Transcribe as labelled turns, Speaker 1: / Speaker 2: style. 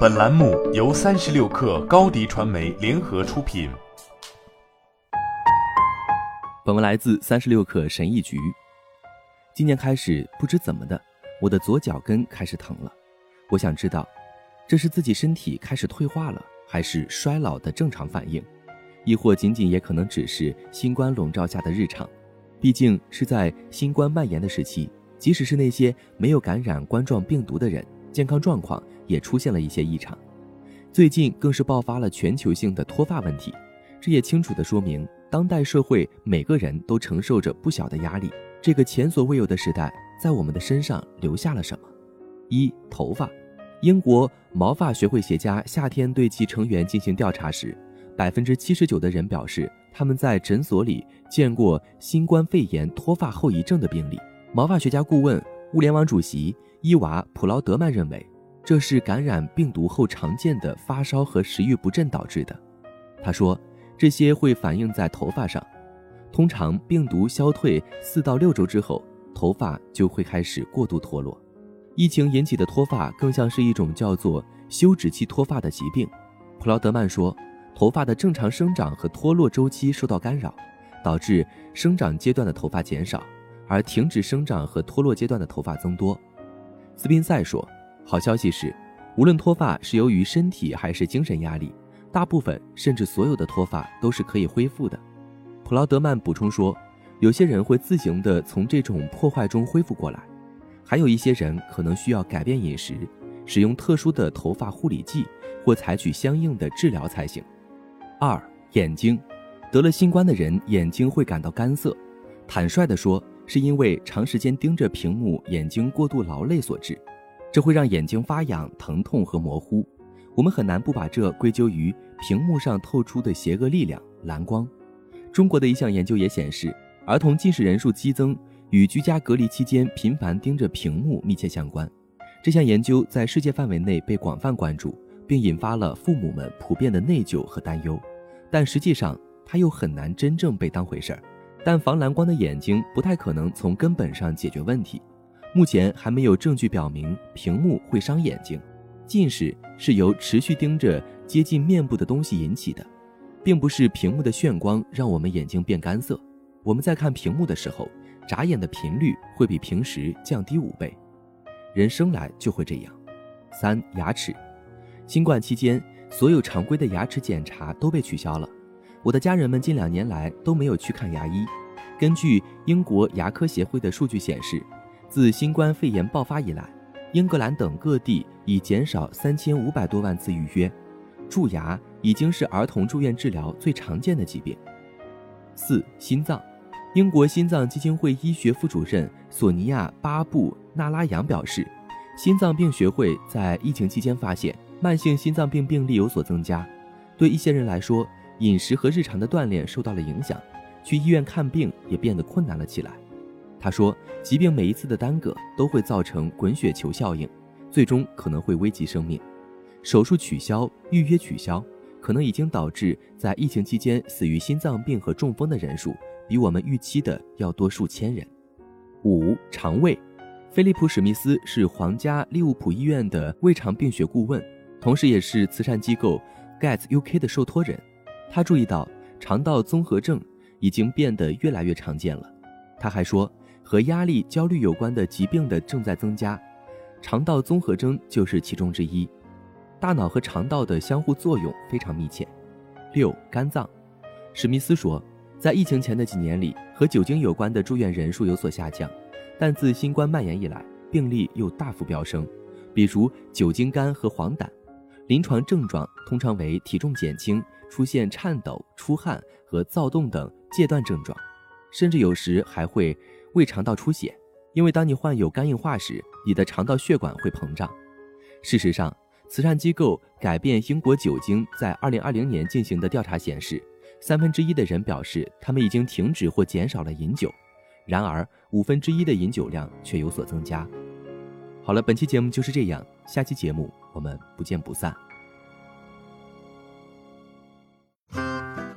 Speaker 1: 本栏目由三十六氪高低传媒联合出品。
Speaker 2: 本文来自三十六氪神译局。今年开始，不知怎么的，我的左脚跟开始疼了。我想知道，这是自己身体开始退化了，还是衰老的正常反应，亦或仅仅也可能只是新冠笼罩下的日常？毕竟是在新冠蔓延的时期，即使是那些没有感染冠状病毒的人，健康状况也出现了一些异常。最近更是爆发了全球性的脱发问题，这也清楚地说明，当代社会每个人都承受着不小的压力。这个前所未有的时代，在我们的身上留下了什么？一、头发。英国毛发学会学家夏天对其成员进行调查时，百分之七十九的人表示他们在诊所里。见过新冠肺炎脱发后遗症的病例。毛发学家顾问、物联网主席伊娃·普劳德曼认为，这是感染病毒后常见的发烧和食欲不振导致的。他说，这些会反映在头发上。通常，病毒消退四到六周之后，头发就会开始过度脱落。疫情引起的脱发更像是一种叫做休止期脱发的疾病。普劳德曼说，头发的正常生长和脱落周期受到干扰。导致生长阶段的头发减少，而停止生长和脱落阶段的头发增多。斯宾塞说：“好消息是，无论脱发是由于身体还是精神压力，大部分甚至所有的脱发都是可以恢复的。”普劳德曼补充说：“有些人会自行的从这种破坏中恢复过来，还有一些人可能需要改变饮食，使用特殊的头发护理剂或采取相应的治疗才行。”二眼睛。得了新冠的人眼睛会感到干涩，坦率地说，是因为长时间盯着屏幕，眼睛过度劳累所致。这会让眼睛发痒、疼痛和模糊。我们很难不把这归咎于屏幕上透出的邪恶力量——蓝光。中国的一项研究也显示，儿童近视人数激增与居家隔离期间频繁盯着屏幕密切相关。这项研究在世界范围内被广泛关注，并引发了父母们普遍的内疚和担忧。但实际上，它又很难真正被当回事儿，但防蓝光的眼睛不太可能从根本上解决问题。目前还没有证据表明屏幕会伤眼睛。近视是由持续盯着接近面部的东西引起的，并不是屏幕的眩光让我们眼睛变干涩。我们在看屏幕的时候，眨眼的频率会比平时降低五倍。人生来就会这样。三、牙齿。新冠期间，所有常规的牙齿检查都被取消了。我的家人们近两年来都没有去看牙医。根据英国牙科协会的数据显示，自新冠肺炎爆发以来，英格兰等各地已减少三千五百多万次预约。蛀牙已经是儿童住院治疗最常见的疾病。四、心脏。英国心脏基金会医学副主任索尼娅·巴布纳拉扬表示，心脏病学会在疫情期间发现，慢性心脏病病例有所增加。对一些人来说，饮食和日常的锻炼受到了影响，去医院看病也变得困难了起来。他说，疾病每一次的耽搁都会造成滚雪球效应，最终可能会危及生命。手术取消、预约取消，可能已经导致在疫情期间死于心脏病和中风的人数比我们预期的要多数千人。五、肠胃。菲利普·史密斯是皇家利物浦医院的胃肠病学顾问，同时也是慈善机构 Gets UK 的受托人。他注意到肠道综合症已经变得越来越常见了。他还说，和压力、焦虑有关的疾病的正在增加，肠道综合征就是其中之一。大脑和肠道的相互作用非常密切。六、肝脏。史密斯说，在疫情前的几年里，和酒精有关的住院人数有所下降，但自新冠蔓延以来，病例又大幅飙升，比如酒精肝和黄疸。临床症状通常为体重减轻。出现颤抖、出汗和躁动等戒断症状，甚至有时还会胃肠道出血。因为当你患有肝硬化时，你的肠道血管会膨胀。事实上，慈善机构改变英国酒精在2020年进行的调查显示，三分之一的人表示他们已经停止或减少了饮酒，然而五分之一的饮酒量却有所增加。好了，本期节目就是这样，下期节目我们不见不散。